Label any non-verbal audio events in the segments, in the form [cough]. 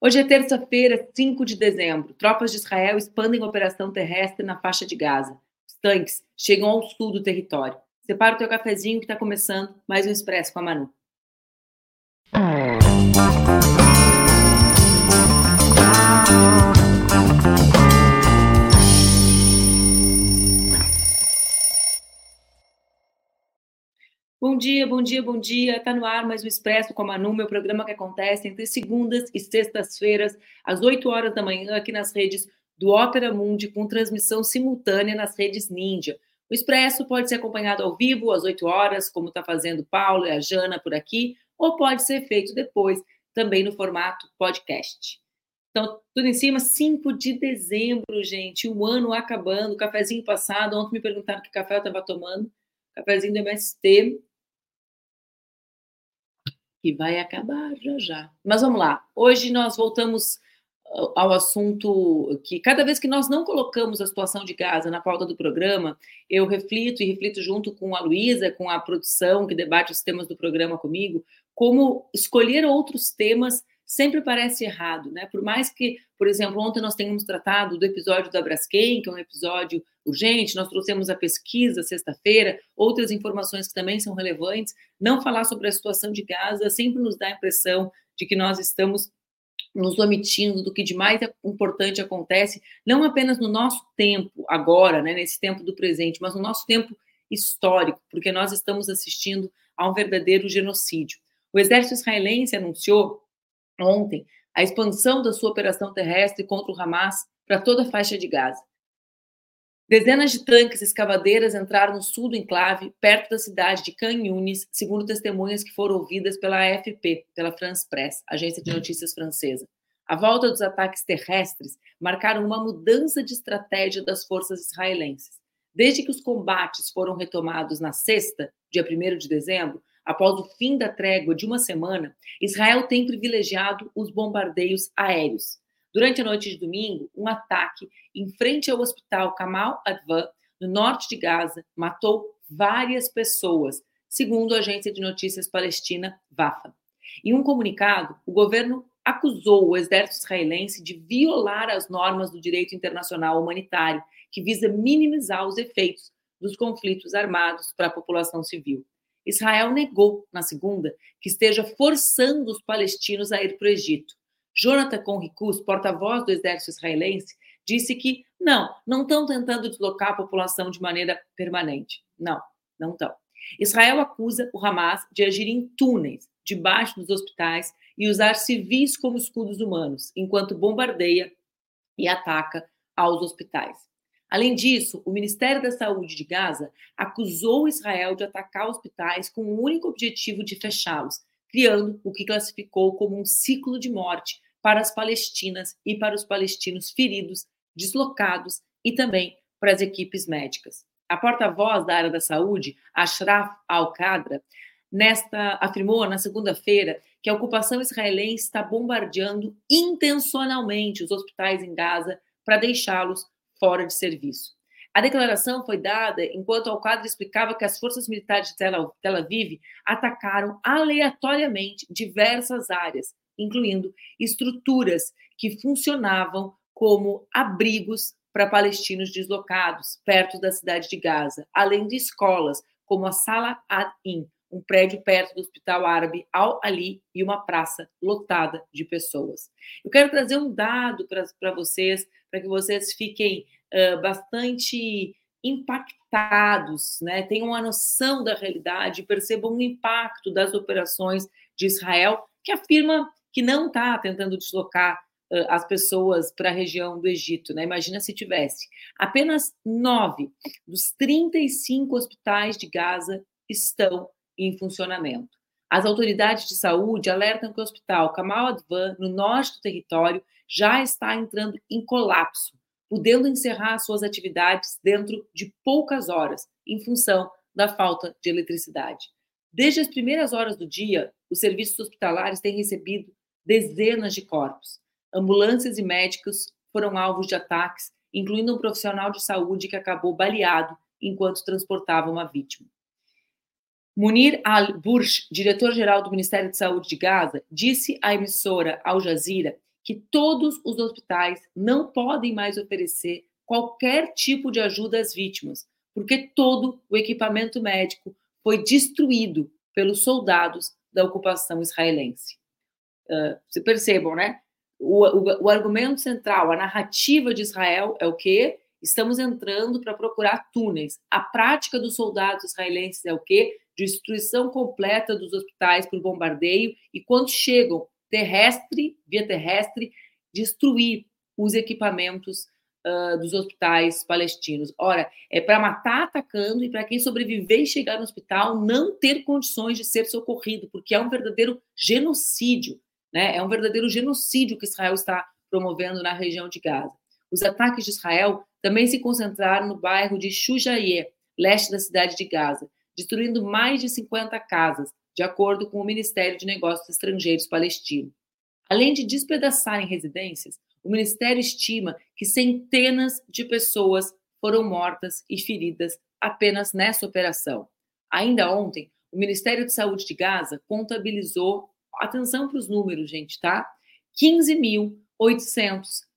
Hoje é terça-feira, 5 de dezembro. Tropas de Israel expandem operação terrestre na faixa de Gaza. Os tanques chegam ao sul do território. Separa o teu cafezinho que está começando mais um Expresso com a Manu. Bom dia, bom dia, bom dia. Está no ar mais um Expresso com a Manu, meu programa que acontece entre segundas e sextas-feiras, às 8 horas da manhã, aqui nas redes do Ópera Mundi, com transmissão simultânea nas redes Ninja. O Expresso pode ser acompanhado ao vivo às 8 horas, como está fazendo Paulo e a Jana por aqui, ou pode ser feito depois, também no formato podcast. Então, tudo em cima, 5 de dezembro, gente, o ano acabando, cafezinho passado. Ontem me perguntaram que café eu estava tomando, cafezinho do MST, que vai acabar já já. Mas vamos lá. Hoje nós voltamos ao assunto que cada vez que nós não colocamos a situação de Gaza na pauta do programa, eu reflito e reflito junto com a Luísa, com a produção que debate os temas do programa comigo, como escolher outros temas sempre parece errado, né? Por mais que, por exemplo, ontem nós tenhamos tratado do episódio da Braskem, que é um episódio urgente, nós trouxemos a pesquisa sexta-feira, outras informações que também são relevantes, não falar sobre a situação de Gaza sempre nos dá a impressão de que nós estamos nos omitindo do que de mais importante acontece, não apenas no nosso tempo agora, né, nesse tempo do presente, mas no nosso tempo histórico, porque nós estamos assistindo a um verdadeiro genocídio. O exército israelense anunciou ontem a expansão da sua operação terrestre contra o Hamas para toda a faixa de Gaza. Dezenas de tanques e escavadeiras entraram no sul do enclave, perto da cidade de Khan Yunis, segundo testemunhas que foram ouvidas pela AFP, pela France Press, agência de notícias francesa. A volta dos ataques terrestres marcaram uma mudança de estratégia das forças israelenses. Desde que os combates foram retomados na sexta, dia 1 de dezembro, após o fim da trégua de uma semana, Israel tem privilegiado os bombardeios aéreos. Durante a noite de domingo, um ataque em frente ao hospital Kamal Advan, no norte de Gaza, matou várias pessoas, segundo a agência de notícias palestina Wafa. Em um comunicado, o governo acusou o exército israelense de violar as normas do direito internacional humanitário, que visa minimizar os efeitos dos conflitos armados para a população civil. Israel negou, na segunda, que esteja forçando os palestinos a ir para o Egito. Jonathan Conricus, porta-voz do exército israelense, disse que não, não estão tentando deslocar a população de maneira permanente. Não, não estão. Israel acusa o Hamas de agir em túneis, debaixo dos hospitais e usar civis como escudos humanos, enquanto bombardeia e ataca aos hospitais. Além disso, o Ministério da Saúde de Gaza acusou Israel de atacar hospitais com o único objetivo de fechá-los, criando o que classificou como um ciclo de morte para as palestinas e para os palestinos feridos, deslocados e também para as equipes médicas. A porta-voz da área da saúde, Ashraf Al-Qadra, nesta afirmou na segunda-feira que a ocupação israelense está bombardeando intencionalmente os hospitais em Gaza para deixá-los fora de serviço. A declaração foi dada enquanto Al-Qadra explicava que as forças militares de Tel Aviv atacaram aleatoriamente diversas áreas, incluindo estruturas que funcionavam como abrigos para palestinos deslocados perto da cidade de Gaza, além de escolas como a Sala Ad-In, um prédio perto do Hospital Árabe Al-Ali e uma praça lotada de pessoas. Eu quero trazer um dado para vocês, para que vocês fiquem uh, bastante impactados, né? tenham uma noção da realidade, percebam o impacto das operações de Israel, que afirma que não está tentando deslocar uh, as pessoas para a região do Egito. Né? Imagina se tivesse. Apenas nove dos 35 hospitais de Gaza estão em funcionamento. As autoridades de saúde alertam que o hospital Kamal Advan, no norte do território, já está entrando em colapso, podendo encerrar suas atividades dentro de poucas horas, em função da falta de eletricidade. Desde as primeiras horas do dia, os serviços hospitalares têm recebido dezenas de corpos. Ambulâncias e médicos foram alvos de ataques, incluindo um profissional de saúde que acabou baleado enquanto transportava uma vítima. Munir al-Bursh, diretor-geral do Ministério de Saúde de Gaza, disse à emissora Al Jazeera que todos os hospitais não podem mais oferecer qualquer tipo de ajuda às vítimas, porque todo o equipamento médico foi destruído pelos soldados da ocupação israelense. Uh, percebam, né? O, o, o, argumento central, a narrativa de Israel é o quê? Estamos entrando para procurar túneis. A prática dos soldados israelenses é o quê? Destruição completa dos hospitais por bombardeio e quando chegam terrestre, via terrestre, destruir os equipamentos uh, dos hospitais palestinos. Ora, é para matar atacando e para quem sobreviver e chegar no hospital não ter condições de ser socorrido, porque é um verdadeiro genocídio, né? É um verdadeiro genocídio que Israel está promovendo na região de Gaza. Os ataques de Israel também se concentraram no bairro de Shujaye, leste da cidade de Gaza, destruindo mais de 50 casas, de acordo com o Ministério de Negócios Estrangeiros palestino. Além de despedaçarem residências, o Ministério estima que centenas de pessoas foram mortas e feridas apenas nessa operação. Ainda ontem, o Ministério de Saúde de Gaza contabilizou, atenção para os números, gente, tá?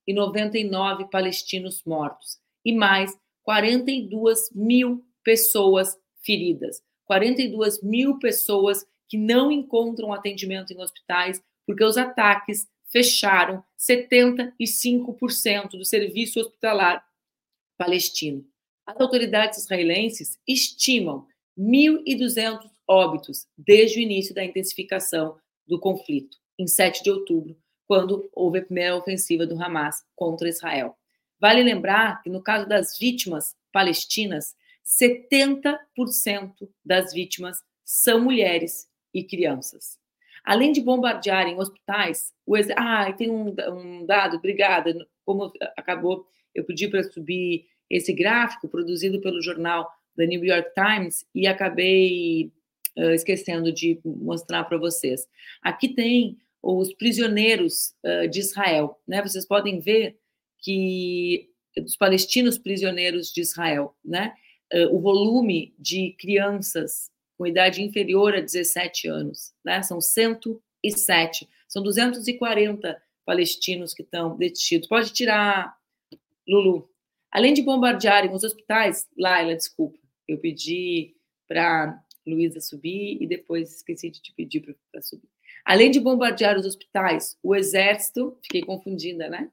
15.899 palestinos mortos e mais 42 mil pessoas feridas. 42 mil pessoas que não encontram atendimento em hospitais porque os ataques fecharam 75% do serviço hospitalar palestino. As autoridades israelenses estimam 1.200 óbitos desde o início da intensificação do conflito, em 7 de outubro, quando houve a primeira ofensiva do Hamas contra Israel. Vale lembrar que, no caso das vítimas palestinas, 70% das vítimas são mulheres e crianças. Além de bombardearem hospitais, o ex... ah, tem um, um dado, obrigada, como acabou, eu pedi para subir esse gráfico produzido pelo jornal da New York Times e acabei uh, esquecendo de mostrar para vocês. Aqui tem os prisioneiros uh, de Israel, né? Vocês podem ver que os palestinos prisioneiros de Israel, né? Uh, o volume de crianças com idade inferior a 17 anos, né? São 107, são 240 palestinos que estão detidos. Pode tirar, Lulu. Além de bombardearem os hospitais, Laila, desculpa, eu pedi para Luísa subir e depois esqueci de te pedir para subir. Além de bombardear os hospitais, o exército, fiquei confundida, né?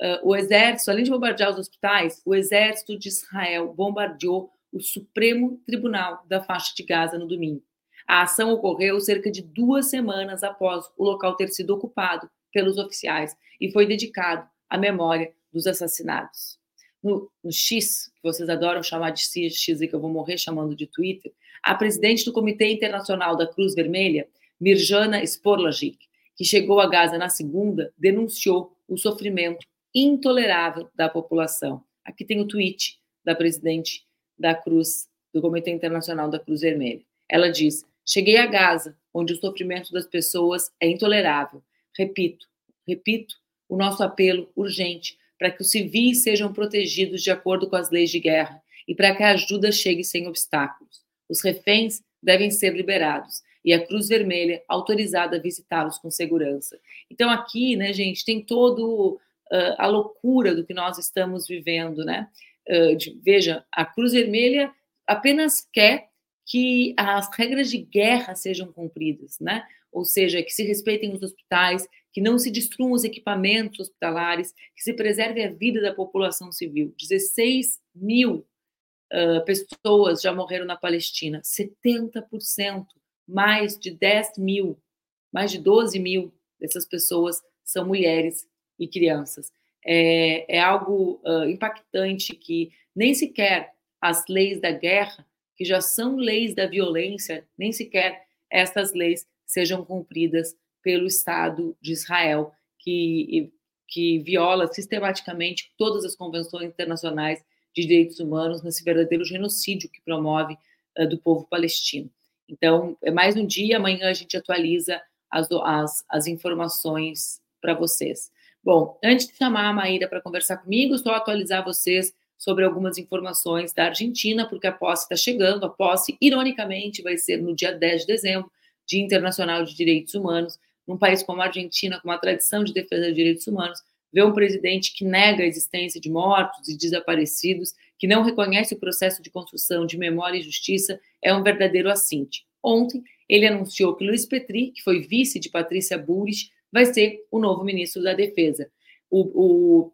Uh, o exército, além de bombardear os hospitais, o exército de Israel bombardeou o Supremo Tribunal da faixa de Gaza no domingo. A ação ocorreu cerca de duas semanas após o local ter sido ocupado pelos oficiais e foi dedicado à memória dos assassinados. No, no X, que vocês adoram chamar de X e que eu vou morrer chamando de Twitter, a presidente do Comitê Internacional da Cruz Vermelha, Mirjana Sporlagic, que chegou a Gaza na segunda, denunciou o sofrimento intolerável da população. Aqui tem o tweet da presidente da Cruz, do Comitê Internacional da Cruz Vermelha. Ela diz: Cheguei a Gaza, onde o sofrimento das pessoas é intolerável. Repito, repito o nosso apelo urgente para que os civis sejam protegidos de acordo com as leis de guerra e para que a ajuda chegue sem obstáculos. Os reféns devem ser liberados e a Cruz Vermelha autorizada a visitá-los com segurança. Então aqui, né, gente, tem todo uh, a loucura do que nós estamos vivendo, né? de, veja, a Cruz Vermelha apenas quer que as regras de guerra sejam cumpridas, né? Ou seja, que se respeitem os hospitais, que não se destruam os equipamentos hospitalares, que se preserve a vida da população civil. 16 mil uh, pessoas já morreram na Palestina, 70%, mais de 10 mil, mais de 12 mil dessas pessoas são mulheres e crianças é, é algo uh, impactante que nem sequer as leis da guerra, que já são leis da violência, nem sequer essas leis sejam cumpridas pelo Estado de Israel, que, que viola sistematicamente todas as convenções internacionais de direitos humanos nesse verdadeiro genocídio que promove uh, do povo palestino. Então, é mais um dia, amanhã a gente atualiza as, as, as informações para vocês. Bom, antes de chamar a Maíra para conversar comigo, só atualizar vocês sobre algumas informações da Argentina, porque a posse está chegando. A posse, ironicamente, vai ser no dia 10 de dezembro, Dia Internacional de Direitos Humanos, num país como a Argentina, com uma tradição de defesa de direitos humanos, ver um presidente que nega a existência de mortos e desaparecidos, que não reconhece o processo de construção de memória e justiça, é um verdadeiro assinte. Ontem, ele anunciou que Luiz Petri, que foi vice de Patrícia Burris, vai ser o novo ministro da Defesa. O, o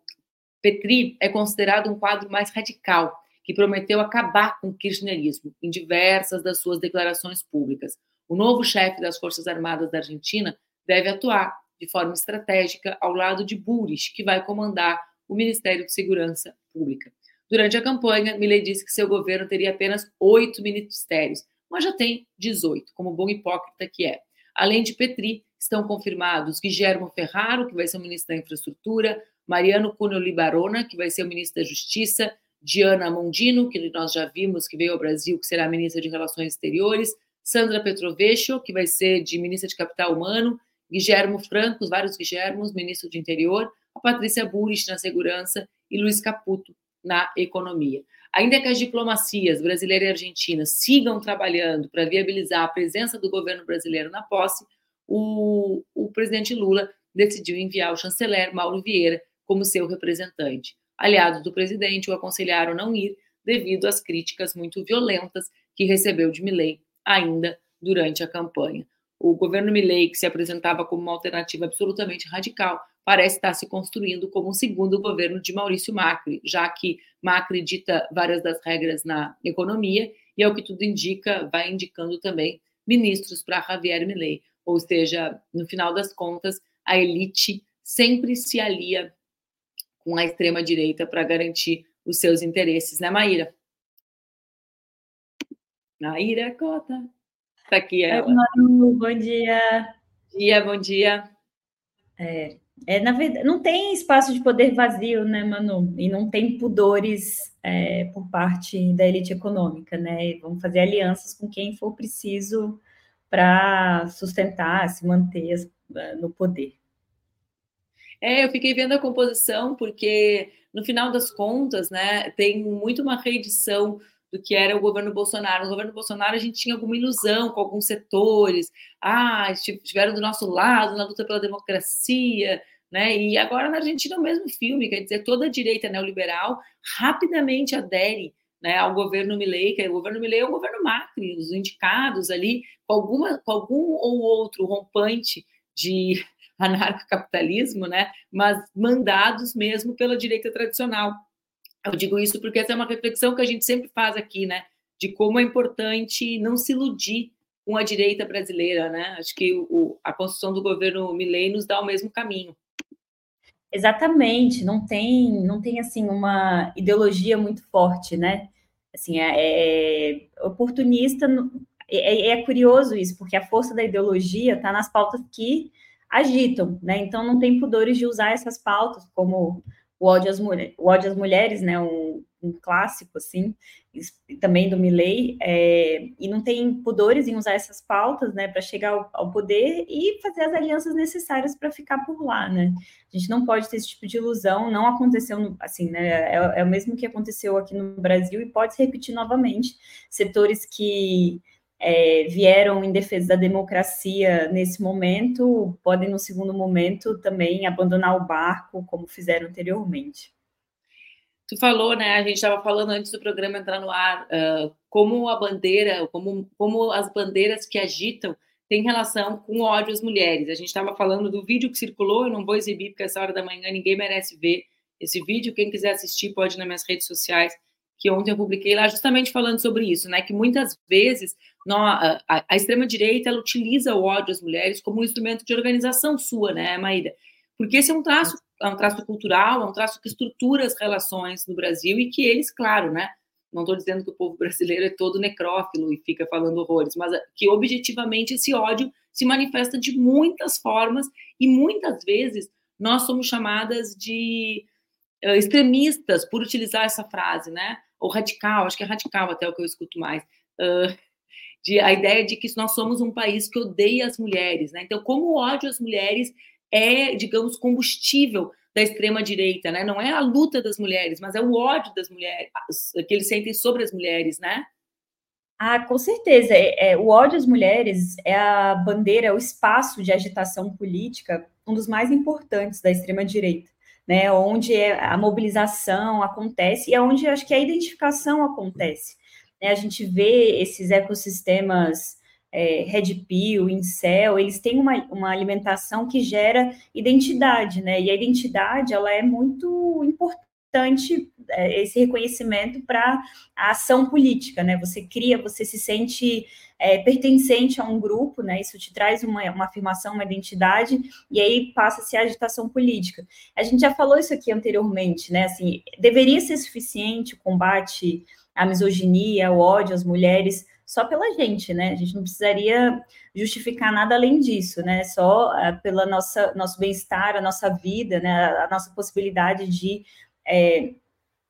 Petri é considerado um quadro mais radical, que prometeu acabar com o kirchnerismo em diversas das suas declarações públicas. O novo chefe das Forças Armadas da Argentina deve atuar de forma estratégica ao lado de Buris, que vai comandar o Ministério de Segurança Pública. Durante a campanha, Milei disse que seu governo teria apenas oito ministérios, mas já tem 18, como bom hipócrita que é. Além de Petri, estão confirmados Guilherme Ferraro, que vai ser o ministro da Infraestrutura, Mariano Cunha Libarona, que vai ser o ministro da Justiça, Diana Mondino, que nós já vimos que veio ao Brasil, que será ministra de Relações Exteriores, Sandra Petrovescio, que vai ser de ministra de Capital Humano, Guilhermo Franco, vários Guilhermos, ministro de Interior, a Patrícia Burrich na Segurança e Luiz Caputo na Economia. Ainda que as diplomacias brasileira e argentina sigam trabalhando para viabilizar a presença do governo brasileiro na posse, o, o presidente Lula decidiu enviar o chanceler Mauro Vieira como seu representante. Aliados do presidente o aconselharam não ir devido às críticas muito violentas que recebeu de Milley ainda durante a campanha. O governo Milley, que se apresentava como uma alternativa absolutamente radical, parece estar se construindo como um segundo governo de Maurício Macri, já que Macri dita várias das regras na economia e, ao que tudo indica, vai indicando também ministros para Javier Milley. Ou seja, no final das contas, a elite sempre se alia com a extrema-direita para garantir os seus interesses, né, Maíra? Maíra Cota. Está aqui ela. Oi, Manu, bom dia. Bom dia, bom dia. É, é, na verdade, não tem espaço de poder vazio, né, Manu? E não tem pudores é, por parte da elite econômica, né? Vão fazer alianças com quem for preciso para sustentar, se manter no poder. É, eu fiquei vendo a composição porque no final das contas, né, tem muito uma reedição do que era o governo Bolsonaro. No governo Bolsonaro, a gente tinha alguma ilusão com alguns setores, ah, estiveram do nosso lado na luta pela democracia, né? E agora na Argentina é o mesmo filme, quer dizer, toda a direita neoliberal rapidamente adere né, ao governo Milei, que é, o governo Milei é o governo Macri, os indicados ali, com, alguma, com algum ou outro rompante de [laughs] anarcocapitalismo, né, mas mandados mesmo pela direita tradicional. Eu digo isso porque essa é uma reflexão que a gente sempre faz aqui, né? De como é importante não se iludir com a direita brasileira, né? Acho que o, a construção do governo Milley nos dá o mesmo caminho. Exatamente, não tem, não tem assim uma ideologia muito forte, né? Assim, é, é oportunista. É, é, curioso isso, porque a força da ideologia está nas pautas que agitam, né? Então não tem pudores de usar essas pautas como o ódio às, mulher, o ódio às mulheres, né, um, um clássico, assim, também do Milley, é, e não tem pudores em usar essas pautas, né, para chegar ao, ao, poder e fazer as alianças necessárias para ficar por lá, né. A gente não pode ter esse tipo de ilusão, não aconteceu, assim, né, é, é o mesmo que aconteceu aqui no Brasil e pode se repetir novamente. Setores que é, vieram em defesa da democracia nesse momento, podem, no segundo momento, também abandonar o barco, como fizeram anteriormente. Tu falou, né? A gente estava falando antes do programa entrar no ar, uh, como a bandeira, como, como as bandeiras que agitam têm relação com ódio às mulheres. A gente estava falando do vídeo que circulou, eu não vou exibir porque essa hora da manhã ninguém merece ver esse vídeo. Quem quiser assistir pode ir nas minhas redes sociais que ontem eu publiquei lá justamente falando sobre isso, né? Que muitas vezes a, a, a extrema-direita ela utiliza o ódio às mulheres como um instrumento de organização sua, né, Maíra? Porque esse é um traço, é um traço cultural, é um traço que estrutura as relações no Brasil e que eles, claro, né? Não estou dizendo que o povo brasileiro é todo necrófilo e fica falando horrores, mas que objetivamente esse ódio se manifesta de muitas formas e muitas vezes nós somos chamadas de uh, extremistas por utilizar essa frase, né? Ou radical, acho que é radical até o que eu escuto mais. Uh, de, a ideia de que nós somos um país que odeia as mulheres, né? Então, como o ódio às mulheres é, digamos, combustível da extrema direita, né? Não é a luta das mulheres, mas é o ódio das mulheres que eles sentem sobre as mulheres, né? Ah, com certeza. É, é, o ódio às mulheres é a bandeira, é o espaço de agitação política, um dos mais importantes da extrema-direita, né? Onde é, a mobilização acontece e onde acho que a identificação acontece. Né? A gente vê esses ecossistemas é, Red Pill, Incel, eles têm uma, uma alimentação que gera identidade, né? E a identidade, ela é muito importante esse reconhecimento para a ação política, né? Você cria, você se sente é, pertencente a um grupo, né? Isso te traz uma, uma afirmação, uma identidade, e aí passa-se a agitação política. A gente já falou isso aqui anteriormente, né? Assim, deveria ser suficiente o combate à misoginia, ao ódio às mulheres, só pela gente, né? A gente não precisaria justificar nada além disso, né? Só uh, pela nossa nosso bem-estar, a nossa vida, né? A, a nossa possibilidade de é,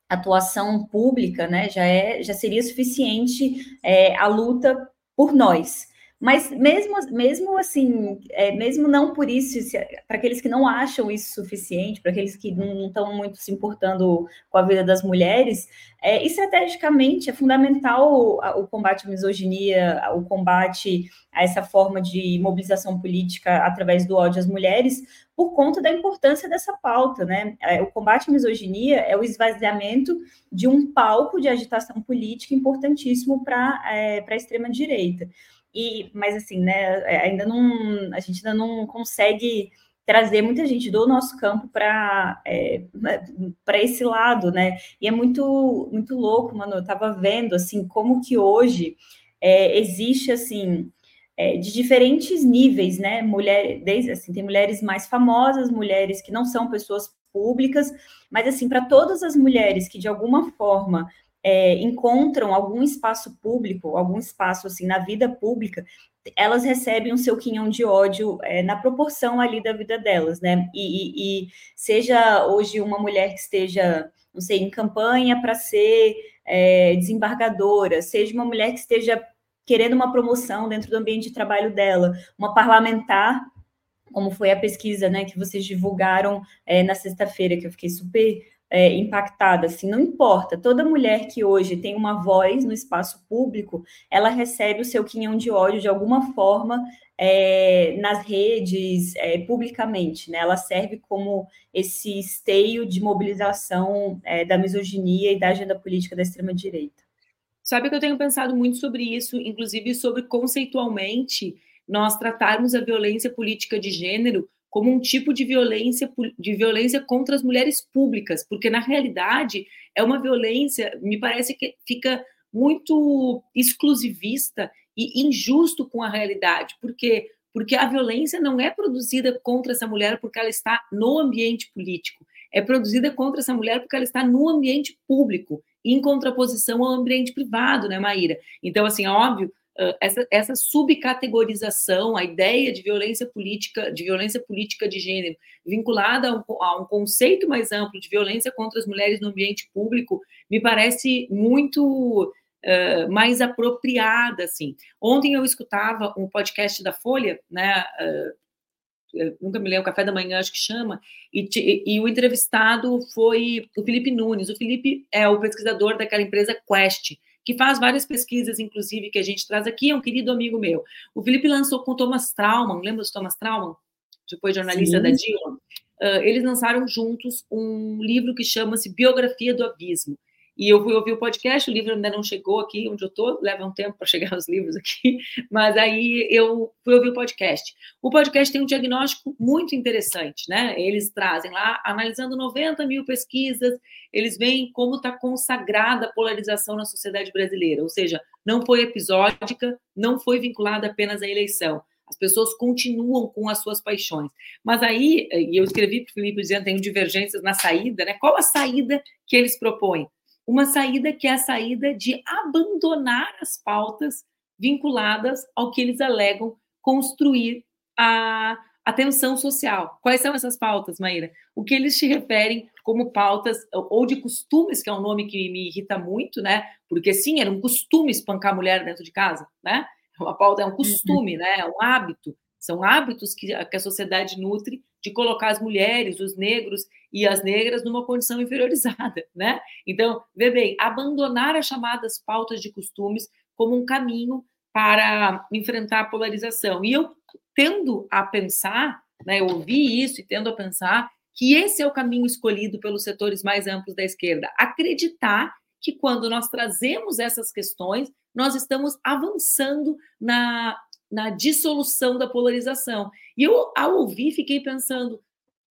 atuação pública, né, já, é, já seria suficiente é, a luta por nós. Mas mesmo, mesmo assim, é, mesmo não por isso, para aqueles que não acham isso suficiente, para aqueles que não estão muito se importando com a vida das mulheres, é, estrategicamente é fundamental o, o, combate à misoginia, o combate a essa forma de mobilização política através do ódio às mulheres, por conta da importância dessa pauta, né? É, o combate à misoginia é o esvaziamento de um palco de agitação política importantíssimo para é, a extrema-direita. E, mas assim, né, é, ainda não, a gente ainda não consegue trazer muita gente do nosso campo para é, para esse lado, né? E é muito muito louco, mano. Eu estava vendo assim como que hoje é, existe assim é, de diferentes níveis, né? Mulher, desde assim, tem mulheres mais famosas, mulheres que não são pessoas públicas, mas assim, para todas as mulheres que de alguma forma é, encontram algum espaço público, algum espaço assim na vida pública, elas recebem o seu quinhão de ódio é, na proporção ali da vida delas, né? E, e, e, seja hoje uma mulher que esteja, não sei, em campanha para ser é, desembargadora, seja uma mulher que esteja querendo uma promoção dentro do ambiente de trabalho dela, uma parlamentar como foi a pesquisa né, que vocês divulgaram é, na sexta-feira, que eu fiquei super é, impactada, assim, não importa, toda mulher que hoje tem uma voz no espaço público, ela recebe o seu quinhão de ódio de alguma forma é, nas redes, é, publicamente, né? Ela serve como esse esteio de mobilização é, da misoginia e da agenda política da extrema-direita. Sabe que eu tenho pensado muito sobre isso, inclusive sobre conceitualmente nós tratarmos a violência política de gênero como um tipo de violência de violência contra as mulheres públicas, porque na realidade é uma violência, me parece que fica muito exclusivista e injusto com a realidade, porque porque a violência não é produzida contra essa mulher porque ela está no ambiente político, é produzida contra essa mulher porque ela está no ambiente público, em contraposição ao ambiente privado, né, Maíra? Então, assim, é óbvio, essa, essa subcategorização, a ideia de violência política, de violência política de gênero, vinculada a um, a um, conceito mais amplo de violência contra as mulheres no ambiente público, me parece muito uh, mais apropriada, assim. Ontem eu escutava um podcast da Folha, né, uh, nunca me lembro, Café da Manhã, acho que chama, e, e, o entrevistado foi o Felipe Nunes. O Felipe é o pesquisador daquela empresa Quest, que faz várias pesquisas, inclusive, que a gente traz aqui, é um querido amigo meu. O Felipe lançou com o Thomas Trauman, lembra do Thomas Trauman? Depois jornalista Sim. da Dylan. Uh, eles lançaram juntos um livro que chama-se Biografia do Abismo. E eu fui ouvir o podcast, o livro ainda não chegou aqui onde eu estou, leva um tempo para [laughs] chegar os livros aqui, mas aí eu fui ouvir o podcast. O podcast tem um diagnóstico muito interessante, né? Eles trazem lá, analisando 90 mil pesquisas, eles veem como está consagrada a polarização na sociedade brasileira, ou seja, não foi episódica, não foi vinculada apenas à eleição. As pessoas continuam com as suas paixões. Mas aí, e eu escrevi para o Felipe dizendo tem divergências na saída, né? Qual a saída que eles propõem? Uma saída que é a saída de abandonar as pautas vinculadas ao que eles alegam construir a, a tensão social. Quais são essas pautas, Maíra? O que eles te referem como pautas ou de costumes, que é um nome que me irrita muito, né? Porque sim, era um costume espancar a mulher dentro de casa, né? Uma pauta é um costume, uhum. né? É um hábito. São hábitos que a sociedade nutre de colocar as mulheres, os negros e as negras numa condição inferiorizada, [laughs] né? Então, vê bem, abandonar as chamadas pautas de costumes como um caminho para enfrentar a polarização. E eu tendo a pensar, né, eu ouvi isso e tendo a pensar que esse é o caminho escolhido pelos setores mais amplos da esquerda, acreditar que quando nós trazemos essas questões, nós estamos avançando na, na dissolução da polarização. E eu, ao ouvir, fiquei pensando: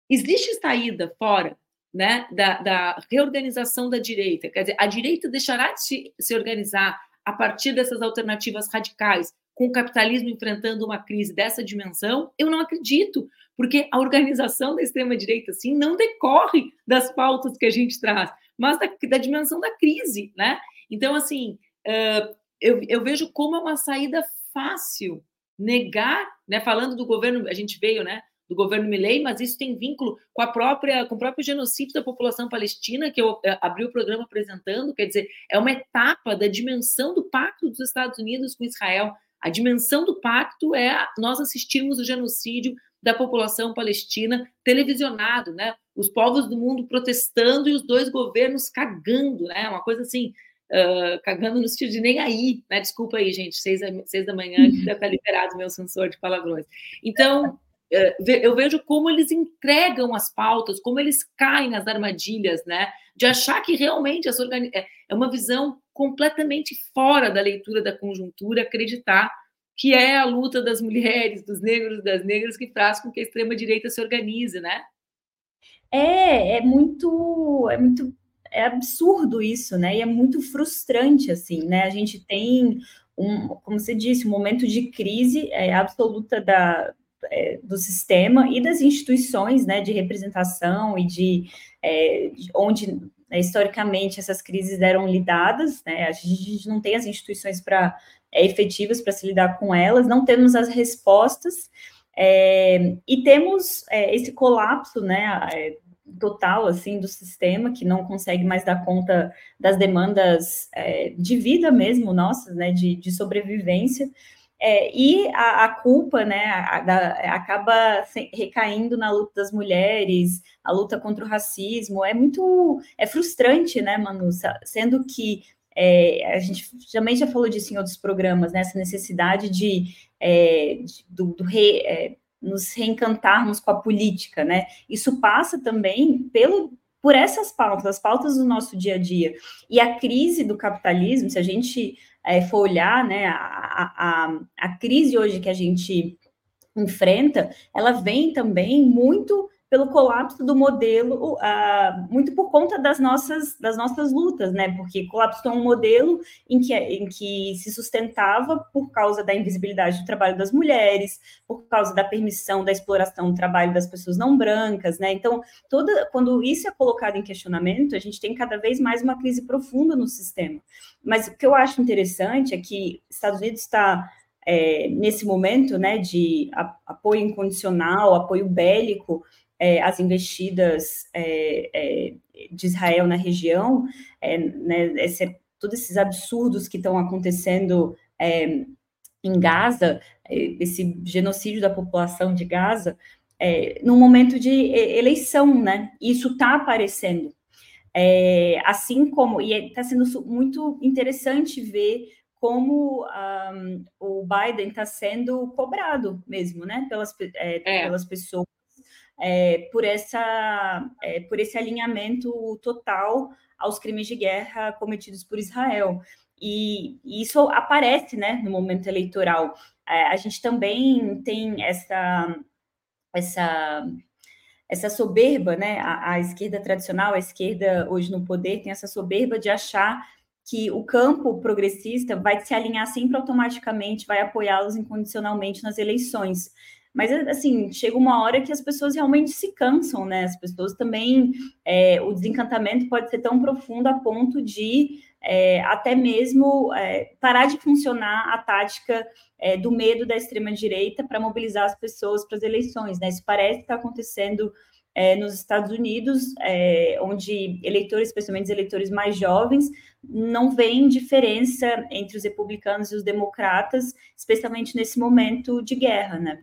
existe saída fora né, da, da, reorganização da direita? Quer dizer, a direita deixará de se, se organizar a partir dessas alternativas radicais, com o capitalismo enfrentando uma crise dessa dimensão? Eu não acredito, porque a organização da extrema-direita, assim, não decorre das pautas que a gente traz, mas da, da dimensão da crise, né? Então, assim, uh, eu, eu vejo como é uma saída fácil negar, né? Falando do governo, a gente veio, né? do governo Milley, mas isso tem vínculo com a própria com o próprio genocídio da população palestina que eu eh, abri o programa apresentando, quer dizer, é uma etapa da dimensão do pacto dos Estados Unidos com Israel. A dimensão do pacto é nós assistirmos o genocídio da população palestina televisionado, né? Os povos do mundo protestando e os dois governos cagando, né? Uma coisa assim, uh, cagando no sentido de nem aí, né? Desculpa aí, gente, seis, seis da manhã, que deve estar liberado o meu sensor de palavrões. Então, uh, eu vejo como eles entregam as pautas, como eles caem nas armadilhas, né? De achar que realmente essa organi é, é uma visão completamente fora da leitura da conjuntura, acreditar que é a luta das mulheres, dos negros, das negras, que faz com que a extrema-direita se organize, né? É, é muito, é muito, é absurdo isso, né? E é muito frustrante, assim, né? A gente tem um, como você disse, um momento de crise é, absoluta da, é, do sistema e das instituições, né, de representação e de, é, de onde né, historicamente essas crises eram lidadas, né? A gente não tem as instituições para é, efetivas para se lidar com elas, não temos as respostas, é, e temos é, esse colapso, né, total, assim, do sistema, que não consegue mais dar conta das demandas é, de vida mesmo nossas, né, de, de sobrevivência, é, e a, a, culpa, né, a, a, acaba recaindo na luta das mulheres, a luta contra o racismo, é muito, é frustrante, né, Manu, sendo que é, a gente também já falou disso em outros programas, né? Essa necessidade de, é, de do, do re, é, nos reencantarmos com a política, né? Isso passa também pelo por essas pautas, as pautas do nosso dia a dia. E a crise do capitalismo, se a gente é, for olhar, né, a, a, a crise hoje que a gente enfrenta, ela vem também muito pelo colapso do modelo, uh, muito por conta das nossas, das nossas lutas, né? Porque colapsou um modelo em que, em que se sustentava por causa da invisibilidade do trabalho das mulheres, por causa da permissão da exploração do trabalho das pessoas não brancas, né? Então, toda, quando isso é colocado em questionamento, a gente tem cada vez mais uma crise profunda no sistema. Mas o que eu acho interessante é que Estados Unidos está é, nesse momento, né, de apoio incondicional, apoio bélico é, as investidas é, é, de Israel na região, é, né, esse, todos esses absurdos que estão acontecendo é, em Gaza, é, esse genocídio da população de Gaza, é, no momento de eleição, né? Isso está aparecendo. assim como, e está sendo muito interessante ver como um, o Biden está sendo cobrado mesmo, né, pelas, é, é. pelas pessoas é, por, essa, é, por esse alinhamento total aos crimes de guerra cometidos por Israel. E, e isso aparece né, no momento eleitoral. É, a gente também tem essa, essa, essa soberba, né? A, a esquerda tradicional, a esquerda hoje no poder, tem essa soberba de achar que o campo progressista vai se alinhar sempre automaticamente, vai apoiá-los incondicionalmente nas eleições. Mas, assim, chega uma hora que as pessoas realmente se cansam, né? As pessoas também. É, o desencantamento pode ser tão profundo a ponto de é, até mesmo é, parar de funcionar a tática é, do medo da extrema-direita para mobilizar as pessoas para as eleições, né? Isso parece estar tá acontecendo é, nos Estados Unidos, é, onde eleitores, especialmente os eleitores mais jovens, não veem diferença entre os republicanos e os democratas, especialmente nesse momento de guerra, né?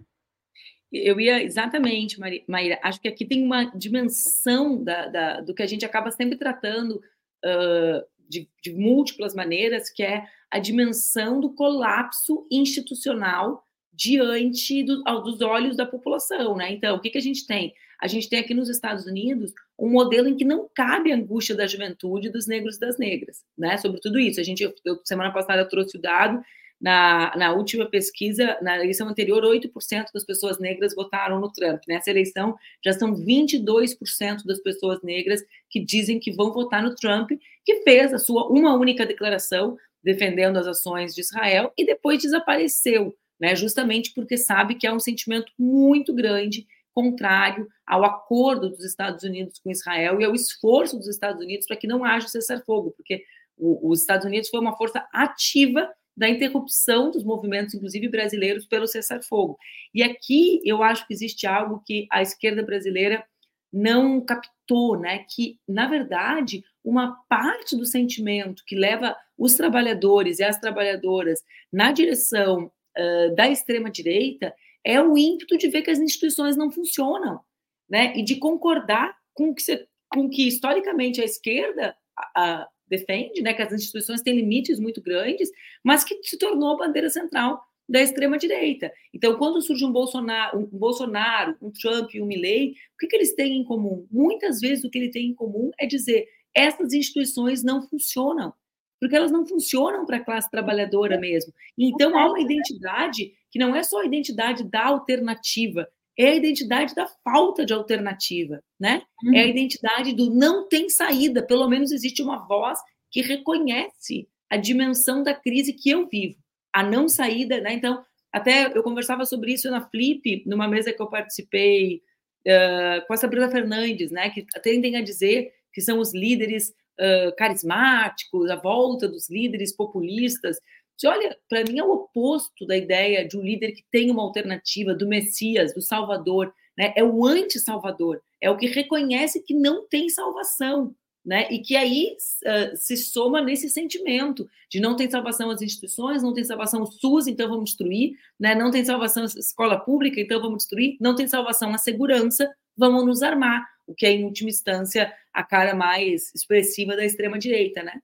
Eu ia exatamente, Maíra. Acho que aqui tem uma dimensão da, da, do que a gente acaba sempre tratando uh, de, de múltiplas maneiras, que é a dimensão do colapso institucional diante do, dos olhos da população, né? Então, o que, que a gente tem? A gente tem aqui nos Estados Unidos um modelo em que não cabe a angústia da juventude dos negros e das negras, né? Sobre tudo isso. A gente, eu, semana passada, eu trouxe o dado na, na, última pesquisa, na eleição anterior, 8% das pessoas negras votaram no Trump. Nessa eleição, já são 22% das pessoas negras que dizem que vão votar no Trump, que fez a sua uma única declaração defendendo as ações de Israel e depois desapareceu, né? Justamente porque sabe que há um sentimento muito grande contrário ao acordo dos Estados Unidos com Israel e ao esforço dos Estados Unidos para que não haja cessar-fogo, porque os Estados Unidos foi uma força ativa da interrupção dos movimentos, inclusive brasileiros, pelo cessar-fogo. E aqui eu acho que existe algo que a esquerda brasileira não captou, né? Que, na verdade, uma parte do sentimento que leva os trabalhadores e as trabalhadoras na direção uh, da extrema-direita é o ímpeto de ver que as instituições não funcionam, né? E de concordar com que, se, com que historicamente, a esquerda a, defende, né, que as instituições têm limites muito grandes, mas que se tornou a bandeira central da extrema-direita. Então, quando surge um Bolsonaro, um Bolsonaro, um Trump e um Milley, o que, que eles têm em comum? Muitas vezes o que eles têm em comum é dizer essas instituições não funcionam, porque elas não funcionam para a classe trabalhadora mesmo. Então, há uma identidade que não é só a identidade da alternativa, é a identidade da falta de alternativa, né? Uhum. É a identidade do não tem saída, pelo menos existe uma voz que reconhece a dimensão da crise que eu vivo, a não saída, né? Então, até eu conversava sobre isso na Flip, numa mesa que eu participei uh, com a Sabrina Fernandes, né? Que tendem a dizer que são os líderes uh, carismáticos, a volta dos líderes populistas. Se olha, para mim é o oposto da ideia de um líder que tem uma alternativa, do Messias, do Salvador, né? É o anti-Salvador, é o que reconhece que não tem salvação, né? E que aí uh, se soma nesse sentimento de não tem salvação as instituições, não tem salvação o SUS, então vamos destruir, né? Não tem salvação a escola pública, então vamos destruir, não tem salvação a segurança, vamos nos armar, o que é em última instância a cara mais expressiva da extrema direita, né?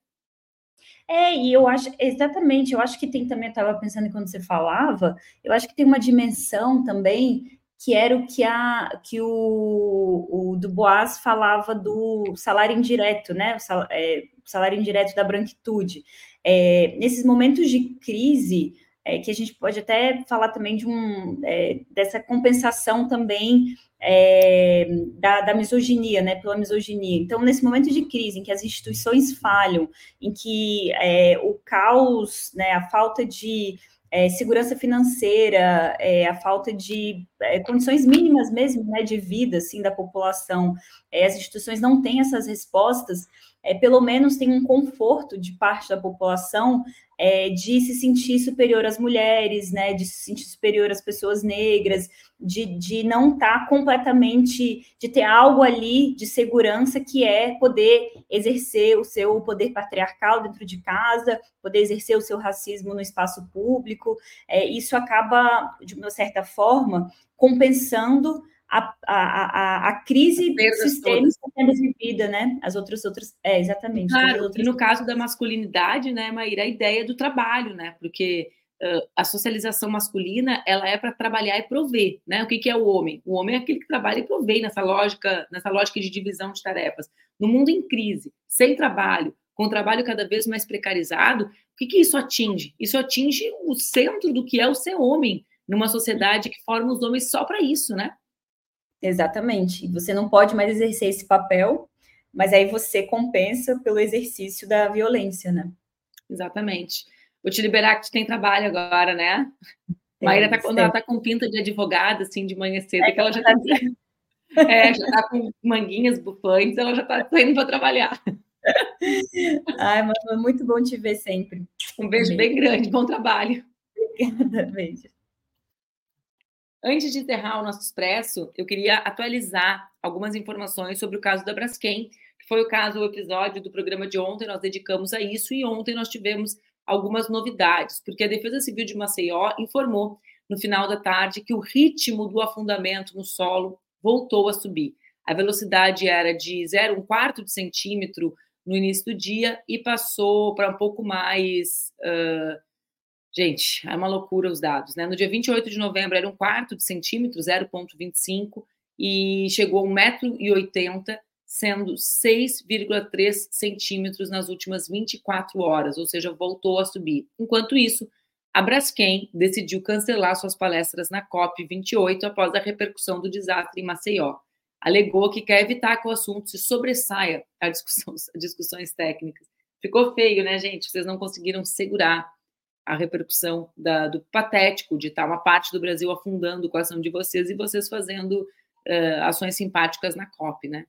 É, e eu acho, exatamente, eu acho que tem também, eu estava pensando quando você falava, eu acho que tem uma dimensão também que era o que, a, que o, o Dubois falava do salário indireto, né? O salário, é, salário indireto da branquitude. É, nesses momentos de crise, é, que a gente pode até falar também de um é, dessa compensação também é, da, da, misoginia, né, pela misoginia. Então, nesse momento de crise, em que as instituições falham, em que é, o caos, né, a falta de é, segurança financeira, é, a falta de é, condições mínimas mesmo, né, de vida, assim, da população, é, as instituições não têm essas respostas, pelo menos tem um conforto de parte da população é, de se sentir superior às mulheres, né, de se sentir superior às pessoas negras, de, de não estar tá completamente, de ter algo ali de segurança que é poder exercer o seu poder patriarcal dentro de casa, poder exercer o seu racismo no espaço público. É, isso acaba, de uma certa forma, compensando a, a, a, a crise sistêmica sendo vivida, né? As outras, outras, é, exatamente. Claro, outras... e no caso da masculinidade, né, Maíra, a ideia do trabalho, né? Porque uh, a socialização masculina, ela é para trabalhar e prover, né? O que, que é o homem? O homem é aquele que trabalha e provê nessa lógica, nessa lógica de divisão de tarefas. No mundo em crise, sem trabalho, com o trabalho cada vez mais precarizado, o que, que isso atinge? Isso atinge o centro do que é o ser homem, numa sociedade que forma os homens só para isso, né? Exatamente. Você não pode mais exercer esse papel, mas aí você compensa pelo exercício da violência, né? Exatamente. Vou te liberar que tem trabalho agora, né? É, Maíra tá, quando ela tá com pinta de advogada, assim, de manhã cedo, é que ela já tá, [laughs] é, já tá com manguinhas bufantes, ela já tá saindo para trabalhar. Ai, mas é muito bom te ver sempre. Um beijo bem grande, bom trabalho. Obrigada, beijo. Antes de encerrar o nosso expresso, eu queria atualizar algumas informações sobre o caso da Braskem, que foi o caso, o episódio do programa de ontem, nós dedicamos a isso, e ontem nós tivemos algumas novidades, porque a Defesa Civil de Maceió informou no final da tarde que o ritmo do afundamento no solo voltou a subir. A velocidade era de 0,1 quarto de centímetro no início do dia e passou para um pouco mais. Uh, gente, é uma loucura os dados, né? No dia 28 de novembro era um quarto de centímetro, 0,25, e chegou a 1,80m, sendo 6,3 centímetros nas últimas 24 horas, ou seja, voltou a subir. Enquanto isso, a Braskem decidiu cancelar suas palestras na COP28 após a repercussão do desastre em Maceió. Alegou que quer evitar que o assunto se sobressaia a, discussões, [laughs] discussões técnicas. Ficou feio, né, gente? Vocês não conseguiram segurar a repercussão da, do patético de estar uma parte do Brasil afundando com a ação de vocês e vocês fazendo uh, ações simpáticas na COP, né?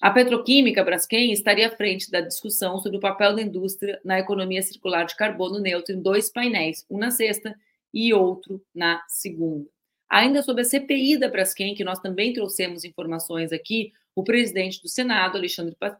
A petroquímica Braskem estaria à frente da discussão sobre o papel da indústria na economia circular de carbono neutro em dois painéis, um na sexta e outro na segunda. Ainda sobre a CPI da Braskem, que nós também trouxemos informações aqui, o presidente do Senado, Alexandre pa...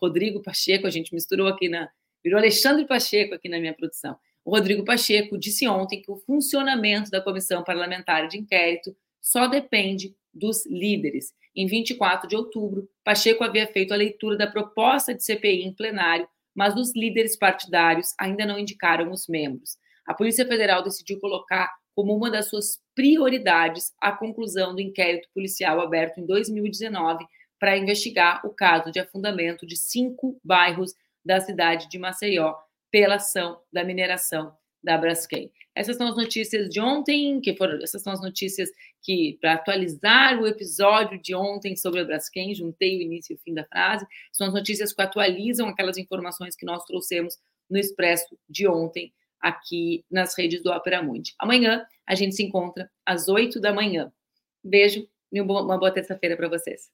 Rodrigo Pacheco, a gente misturou aqui na. virou Alexandre Pacheco aqui na minha produção. O Rodrigo Pacheco disse ontem que o funcionamento da comissão parlamentar de inquérito só depende dos líderes. Em 24 de outubro, Pacheco havia feito a leitura da proposta de CPI em plenário, mas os líderes partidários ainda não indicaram os membros. A Polícia Federal decidiu colocar como uma das suas prioridades a conclusão do inquérito policial aberto em 2019 para investigar o caso de afundamento de cinco bairros da cidade de Maceió pela ação da mineração da Braskem. Essas são as notícias de ontem, que foram essas são as notícias que para atualizar o episódio de ontem sobre a Braskem, juntei o início e o fim da frase, são as notícias que atualizam aquelas informações que nós trouxemos no expresso de ontem aqui nas redes do Opera Mundi. Amanhã a gente se encontra às 8 da manhã. Beijo e uma boa terça-feira para vocês.